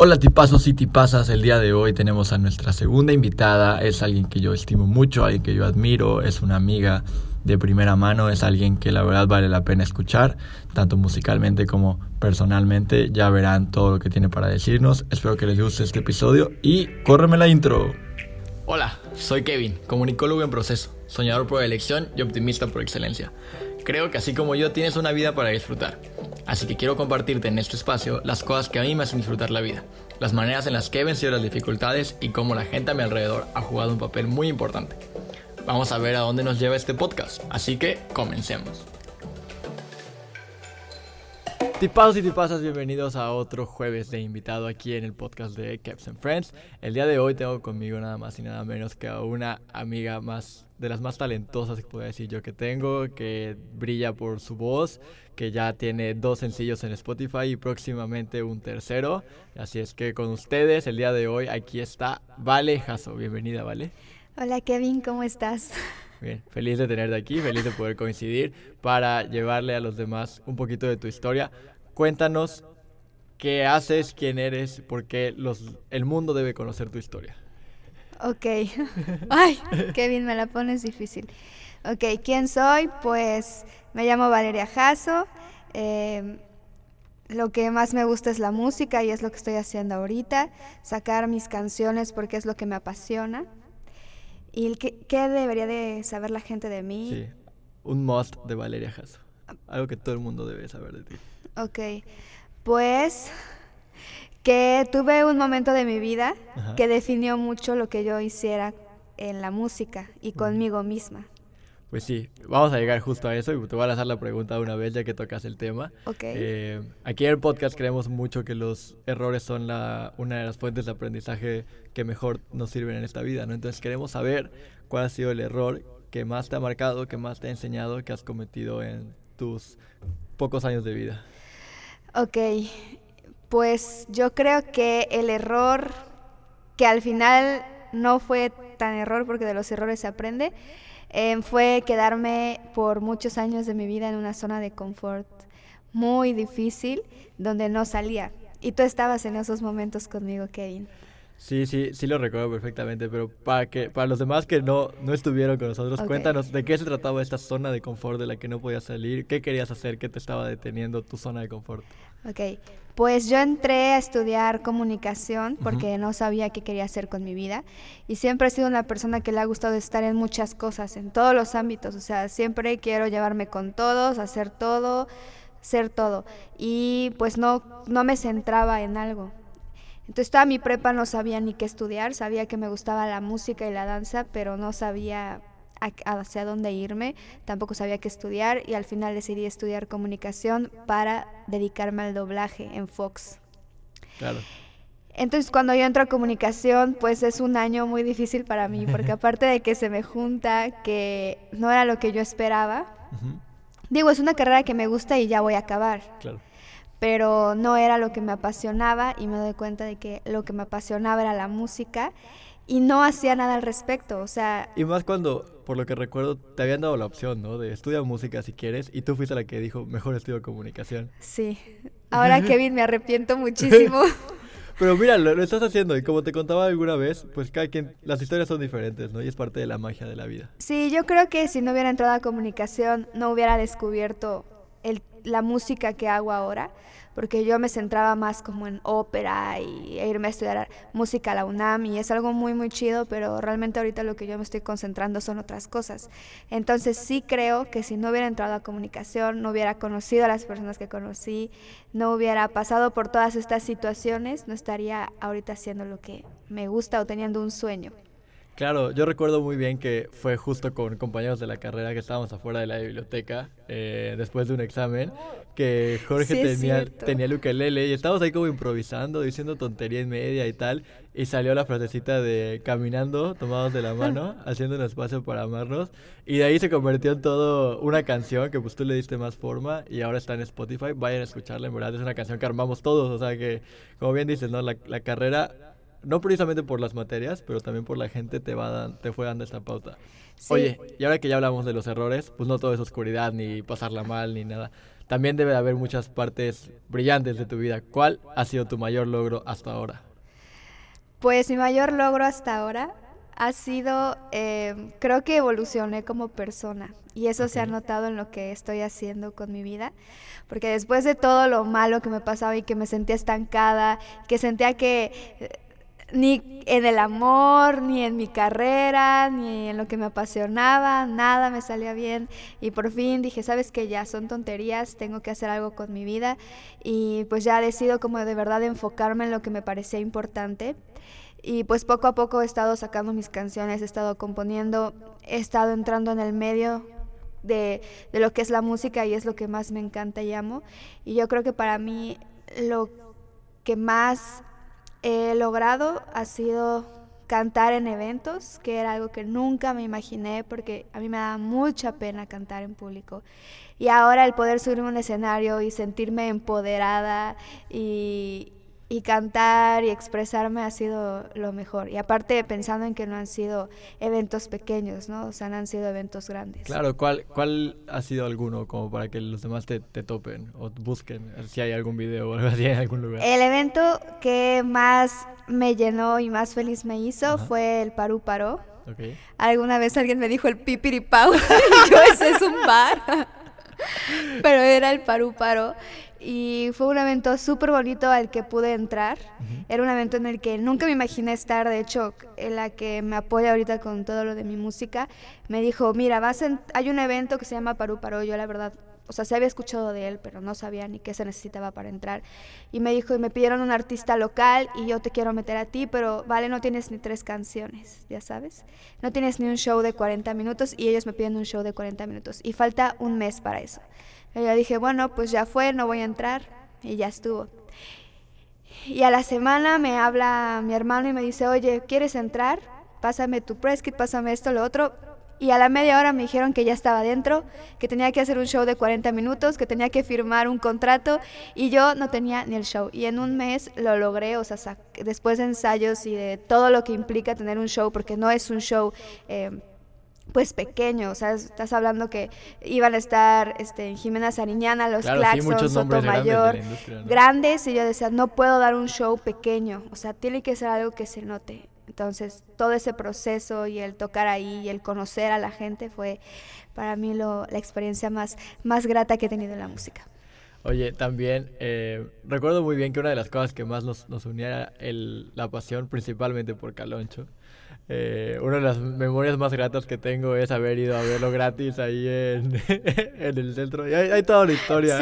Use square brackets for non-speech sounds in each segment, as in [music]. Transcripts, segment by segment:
Hola tipazos y tipazas, el día de hoy tenemos a nuestra segunda invitada, es alguien que yo estimo mucho, alguien que yo admiro, es una amiga de primera mano, es alguien que la verdad vale la pena escuchar, tanto musicalmente como personalmente, ya verán todo lo que tiene para decirnos, espero que les guste este episodio y córreme la intro. Hola, soy Kevin, comunicólogo en proceso, soñador por elección y optimista por excelencia. Creo que así como yo tienes una vida para disfrutar. Así que quiero compartirte en este espacio las cosas que a mí me hacen disfrutar la vida, las maneras en las que he vencido las dificultades y cómo la gente a mi alrededor ha jugado un papel muy importante. Vamos a ver a dónde nos lleva este podcast, así que comencemos. Tipados y tipazas, bienvenidos a otro jueves de invitado aquí en el podcast de Caps and Friends. El día de hoy tengo conmigo nada más y nada menos que a una amiga más de las más talentosas que puedo decir yo que tengo, que brilla por su voz, que ya tiene dos sencillos en Spotify y próximamente un tercero. Así es que con ustedes el día de hoy aquí está Vale Jasso. Bienvenida, Vale. Hola Kevin, ¿cómo estás? Bien, feliz de tenerte aquí, feliz de poder coincidir para llevarle a los demás un poquito de tu historia. Cuéntanos qué haces, quién eres, por qué los, el mundo debe conocer tu historia. Ok. [laughs] Ay, Kevin, me la pones difícil. Ok, ¿quién soy? Pues me llamo Valeria Jasso. Em, lo que más me gusta es la música y es lo que estoy haciendo ahorita. Sacar mis canciones porque es lo que me apasiona. ¿Y qué, qué debería de saber la gente de mí? Sí, un must de Valeria Jasso. Algo que todo el mundo debe saber de ti. Ok, pues que tuve un momento de mi vida Ajá. que definió mucho lo que yo hiciera en la música y conmigo misma. Pues sí, vamos a llegar justo a eso y te voy a lanzar la pregunta una vez ya que tocas el tema. Ok. Eh, aquí en el podcast creemos mucho que los errores son la, una de las fuentes de aprendizaje que mejor nos sirven en esta vida, ¿no? Entonces queremos saber cuál ha sido el error que más te ha marcado, que más te ha enseñado, que has cometido en tus pocos años de vida. Ok, pues yo creo que el error, que al final no fue tan error porque de los errores se aprende, eh, fue quedarme por muchos años de mi vida en una zona de confort muy difícil donde no salía. Y tú estabas en esos momentos conmigo, Kevin. Sí, sí, sí lo recuerdo perfectamente, pero para que para los demás que no, no estuvieron con nosotros, cuéntanos de qué se trataba esta zona de confort de la que no podías salir, qué querías hacer, qué te estaba deteniendo tu zona de confort. Ok, pues yo entré a estudiar comunicación porque no sabía qué quería hacer con mi vida y siempre he sido una persona que le ha gustado estar en muchas cosas, en todos los ámbitos, o sea, siempre quiero llevarme con todos, hacer todo, ser todo y pues no, no me centraba en algo. Entonces toda mi prepa no sabía ni qué estudiar, sabía que me gustaba la música y la danza, pero no sabía hacia dónde irme, tampoco sabía qué estudiar y al final decidí estudiar comunicación para dedicarme al doblaje en Fox. Claro. Entonces cuando yo entro a comunicación, pues es un año muy difícil para mí, porque [laughs] aparte de que se me junta que no era lo que yo esperaba, digo, es una carrera que me gusta y ya voy a acabar, Claro. Pero no era lo que me apasionaba y me doy cuenta de que lo que me apasionaba era la música y no hacía nada al respecto, o sea, Y más cuando, por lo que recuerdo, te habían dado la opción, ¿no? De estudia música si quieres, y tú fuiste la que dijo, mejor estudio comunicación. sí. Ahora [laughs] Kevin me arrepiento muchísimo. [laughs] Pero mira, lo, lo estás haciendo, y como te contaba alguna vez, pues cada quien, las historias son diferentes, ¿no? Y es parte de la magia de la vida. Sí, yo creo que si no hubiera entrado a comunicación no hubiera descubierto la música que hago ahora, porque yo me centraba más como en ópera y e irme a estudiar música a la UNAM y es algo muy muy chido, pero realmente ahorita lo que yo me estoy concentrando son otras cosas. Entonces sí creo que si no hubiera entrado a comunicación, no hubiera conocido a las personas que conocí, no hubiera pasado por todas estas situaciones, no estaría ahorita haciendo lo que me gusta o teniendo un sueño. Claro, yo recuerdo muy bien que fue justo con compañeros de la carrera que estábamos afuera de la biblioteca eh, después de un examen, que Jorge Sí, tenía, tenía el ukelele y estábamos ahí como improvisando, diciendo tontería en media y tal, y salió la frasecita de caminando, tomados de la mano, [laughs] haciendo un espacio para amarnos, y de ahí se convirtió en todo una canción que pues tú le diste más forma y ahora está en Spotify, vayan a escucharla, en verdad es una canción que armamos todos, o sea que, como bien dices, ¿no? La, la carrera no precisamente por las materias, pero también por la gente te, va te fue dando esta pauta. Oye, y ahora que ya hablamos de los errores, pues no todo es oscuridad, ni pasarla mal, ni nada. También debe de haber muchas partes brillantes de tu vida. ¿Cuál ha sido tu mayor logro hasta ahora? Pues mi mayor logro hasta ahora ha sido, eh, creo que evolucioné como persona y eso se ha notado en lo que estoy haciendo con mi vida, porque después de todo lo malo que me pasaba y que me sentía estancada, que sentía que ni en el amor, ni en mi carrera, ni en lo que me apasionaba, nada me salía bien. Y por fin dije, sabes que ya son tonterías, tengo que hacer algo con mi vida y pues ya decido como de verdad enfocarme en lo que me parecía importante. Y pues poco a poco he estado sacando mis canciones, he estado componiendo, he estado entrando en el medio de, de, lo que es la música y es lo que más me encanta y amo. Y yo creo que para mí lo que más he logrado ha sido cantar en eventos, que era algo que nunca me imaginé porque a mí me da mucha pena cantar en público. Y ahora el poder subirme a un escenario y sentirme empoderada y, y cantar y expresarme ha sido lo mejor. Y aparte pensando en que no han sido eventos pequeños, ¿no? O sea, han sido eventos grandes. Claro, ¿cuál, cuál ha sido alguno como para que los demás te, te topen o busquen si hay algún video o algo así en algún lugar? El evento que más me llenó y más feliz me hizo fue el Parú Paró. Okay. Alguna vez alguien me dijo el pipiripau [laughs] y yo ese es un bar. [laughs] Pero era el Parú Paró y fue un evento súper bonito al que pude entrar. Era un evento en el que nunca me imaginé estar, de hecho, en la que me apoya ahorita con todo lo de mi música, me dijo, mira, vas hay un evento que se llama Parú Paró, yo la verdad, o sea, se había escuchado de él, pero no sabía ni qué se necesitaba para entrar. Y me dijo, y me pidieron un artista local y yo te quiero meter a ti, pero vale, no tienes ni tres canciones, ya sabes. No tienes ni un show de 40 minutos y ellos me piden un show de 40 minutos. Y falta un mes para eso. Y yo dije, bueno, pues ya fue, no voy a entrar. Y ya estuvo. Y a la semana me habla mi hermano y me dice, oye, ¿quieres entrar? Pásame tu press kit, pásame esto, lo otro. Y a la media hora me dijeron que ya estaba dentro, que tenía que hacer un show de 40 minutos, que tenía que firmar un contrato y yo no tenía ni el show. Y en un mes lo logré, o sea, después de ensayos y de todo lo que implica tener un show, porque no es un show... Eh, pues pequeño, o sea, estás hablando que iban a estar este, Jimena Sariñana, los claro, Claxons, Sotomayor, grandes, grandes, y yo decía, no puedo dar un show pequeño, o sea, tiene que ser algo que se note. Entonces, todo ese proceso y el tocar ahí y el conocer a la gente fue para mí lo, la experiencia más, más grata que he tenido en la música. Oye, también eh, recuerdo muy bien que una de las cosas que más nos, nos unía era el, la pasión, principalmente por Caloncho. Eh, una de las memorias más gratas que tengo es haber ido a verlo gratis ahí en, [laughs] en el centro. Y hay, hay, toda una historia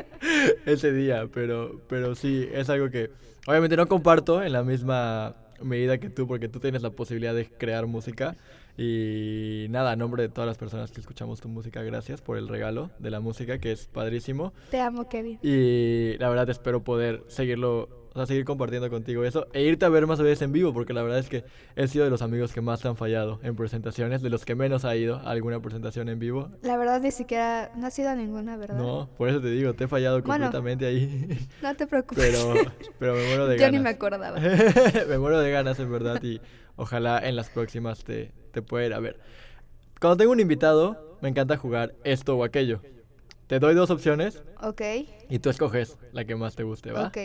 [laughs] ese día, pero, pero sí, es algo que obviamente no comparto en la misma medida que tú, porque tú tienes la posibilidad de crear música. Y nada, a nombre de todas las personas que escuchamos tu música, gracias por el regalo de la música, que es padrísimo. Te amo, Kevin. Y la verdad espero poder seguirlo a seguir compartiendo contigo eso e irte a ver más veces en vivo, porque la verdad es que he sido de los amigos que más te han fallado en presentaciones, de los que menos ha ido a alguna presentación en vivo. La verdad ni siquiera, no ha sido ninguna, ¿verdad? No, por eso te digo, te he fallado completamente ahí. [laughs] No te preocupes. Pero, pero me muero de ganas. Yo ni me acordaba. [laughs] me muero de ganas, en verdad, y ojalá en las próximas te, te pueda ir a ver. Cuando tengo un invitado, me encanta jugar esto o aquello. Te doy dos opciones. Ok. Y tú escoges la que más te guste, ¿va? Ok.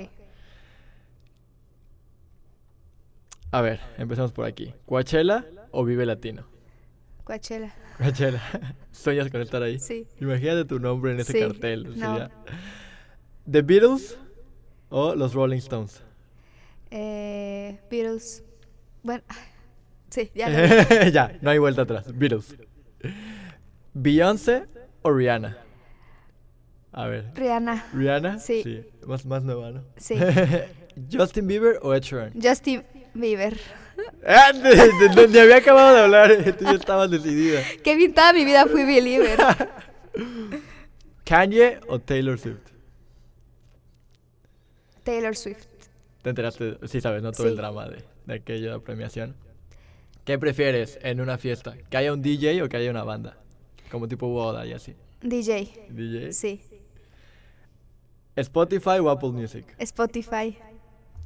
A ver, empecemos por aquí. ¿Coachella o Vive Latino? Coachella. Coachella. [laughs] ¿Sueñas con estar ahí? Sí. Imagínate tu nombre en ese sí. cartel. No. ¿The Beatles o los Rolling Stones? Eh, Beatles. Bueno, sí, ya. [laughs] ya, no hay vuelta atrás. Beatles. ¿Beyoncé o Rihanna? A ver. Rihanna. ¿Rihanna? Sí. sí. Más, más nueva, ¿no? Sí. [laughs] ¿Justin Bieber o Ed Sheeran? Justin Bieber. Ah, Ni había acabado de hablar, tú ya estabas decidida. Qué bien toda mi vida fui Believer. [laughs] ¿Kanye o Taylor Swift? Taylor Swift. Te enteraste, sí sabes, ¿no? Todo el drama de, de aquella premiación. ¿Qué prefieres en una fiesta? ¿Que haya un DJ o que haya una banda? Como tipo boda y así. DJ. DJ. Sí. Spotify o Apple Music. Spotify.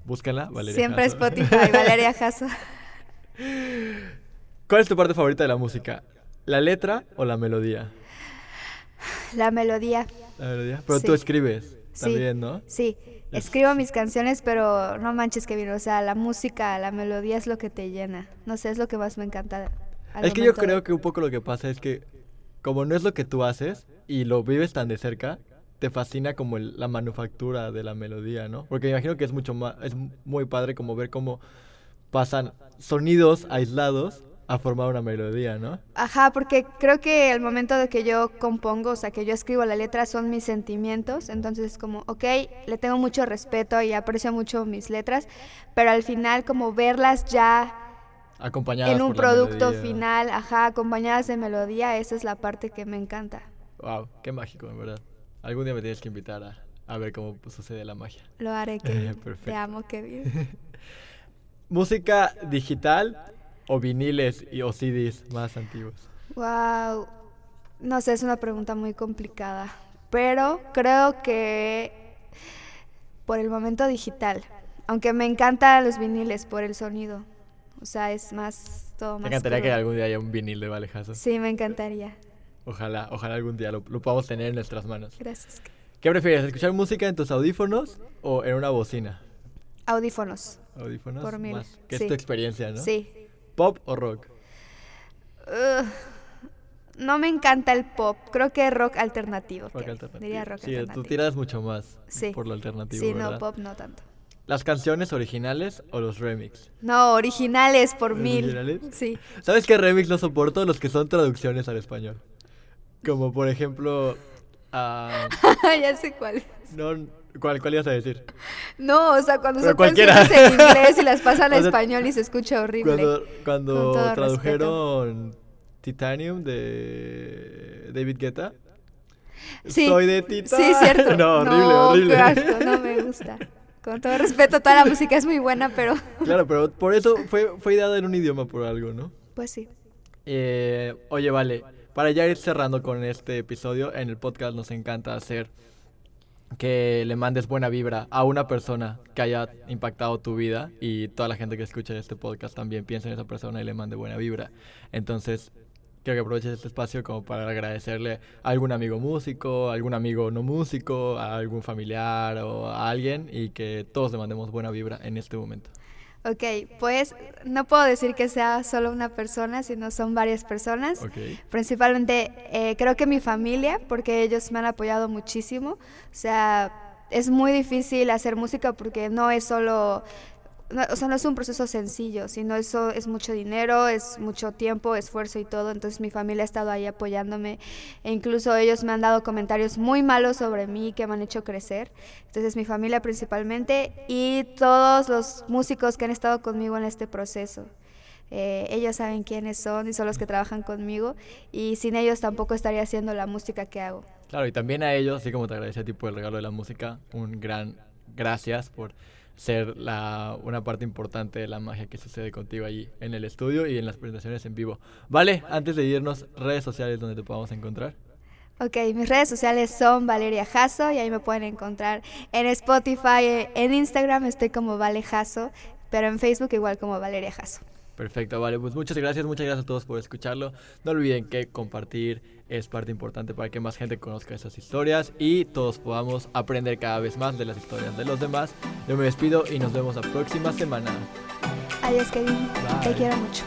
Búscala, Valeria Siempre. Spotify, Valeria [laughs] Jasso. ¿Cuál es tu parte favorita de la música? ¿La letra o la melodía? La melodía. La melodía. Pero tú escribes Sí. también, ¿no? Sí, escribo mis canciones, pero no manches que bien, o sea, la música, la melodía es lo que te llena. No sé, es lo que más me encanta. Es que yo de- creo que un poco lo que pasa es que como no es lo que tú haces y lo vives tan de cerca, te fascina como el- la manufactura de la melodía, ¿no? Porque me imagino que es mucho más, es muy padre como ver cómo pasan sonidos aislados a formar una melodía, ¿no? Ajá, porque creo que el momento de que yo compongo, o sea, que yo escribo la letra son mis sentimientos, entonces es como, ok, le tengo mucho respeto y aprecio mucho mis letras, pero al final como verlas ya Acompañadas en un por producto final, ajá, acompañadas de melodía, esa es la parte que me encanta. Wow, qué mágico, en verdad. Algún día me tienes que invitar a, a ver cómo sucede la magia. Lo haré, [laughs] Kevin. Te Perfecto. amo, Kevin. [laughs] ¿Música digital o viniles y o CDs más antiguos? Wow. No sé, es una pregunta muy complicada, pero creo que por el momento digital, aunque me encantan los viniles por el sonido. O sea, es más todo Me encantaría que algún día haya un vinil de Valejazo. Sí, me encantaría. Ojalá, ojalá algún día lo, lo podamos tener en nuestras manos. Gracias. ¿Qué prefieres, escuchar música en tus audífonos o en una bocina? Audífonos. Audífonos. Por mil, más. ¿Qué sí. es tu experiencia, no? Sí. ¿Pop o rock? No me encanta el pop. Creo que rock alternativo. Rock alternativo. Diría rock sí, alternativo. tú tiras mucho más Sí. por lo alternativo, Sí, ¿verdad? no, pop no tanto. ¿Las canciones originales o los remix? No, originales por mil. ¿Originales? Sí. ¿Sabes qué remix no soporto? Los que son traducciones al español. Como por ejemplo... ah, [laughs] ya sé cuál. no, ¿cuál, ¿Cuál ibas a decir? No, o sea, cuando Pero son cualquiera. canciones en inglés y las pasan a [laughs] O sea, español y se escucha horrible. Cuando, cuando tradujeron Titanium de David Guetta. Sí. Soy de Titanium. Sí, cierto. [laughs] No, horrible, horrible. no me gusta. Con todo respeto, toda la música es muy buena, pero Claro, pero por eso fue, fue ideada en un idioma por algo, ¿no? pues sí. Eh, oye, vale, para ya ir cerrando con este episodio, en el podcast nos encanta hacer que le mandes buena vibra a una persona que haya impactado tu vida y toda la gente que escucha este podcast también piensa en esa persona y le mande buena vibra. Entonces, quiero que aproveches este espacio como para agradecerle a algún amigo músico, a algún amigo no músico, a algún familiar o a alguien y que todos le mandemos buena vibra en este momento. Ok, pues no puedo decir que sea solo una persona, sino son varias personas. Ok. Principalmente eh, creo que mi familia, porque ellos me han apoyado muchísimo. O sea, es muy difícil hacer música porque no es solo, no- o sea, no es un proceso sencillo, sino eso es mucho dinero, es mucho tiempo, esfuerzo y todo. Entonces mi familia ha estado ahí apoyándome e incluso ellos me han dado comentarios muy malos sobre mí que me han hecho crecer. Entonces mi familia principalmente y todos los músicos que han estado conmigo en este proceso. Eh, ellos saben quiénes son y son los que trabajan conmigo y sin ellos tampoco estaría haciendo la música que hago. Claro, y también a ellos, así como te agradecía a ti por el regalo de la música, un gran gracias por ser la, una parte importante de la magia que sucede contigo allí en el estudio y en las presentaciones en vivo. Vale, antes de irnos, redes sociales donde te podamos encontrar. Ok, mis redes sociales son Valeria Jasso y ahí me pueden encontrar en Spotify, en Instagram estoy como Vale Jasso, pero en Facebook igual como Valeria Jasso. Perfecto, vale, pues muchas gracias, muchas gracias a todos por escucharlo. No olviden que compartir es parte importante para que más gente conozca esas historias y todos podamos aprender cada vez más de las historias de los demás. Yo me despido y nos vemos la próxima semana. Adiós Kevin, te Bye. quiero mucho.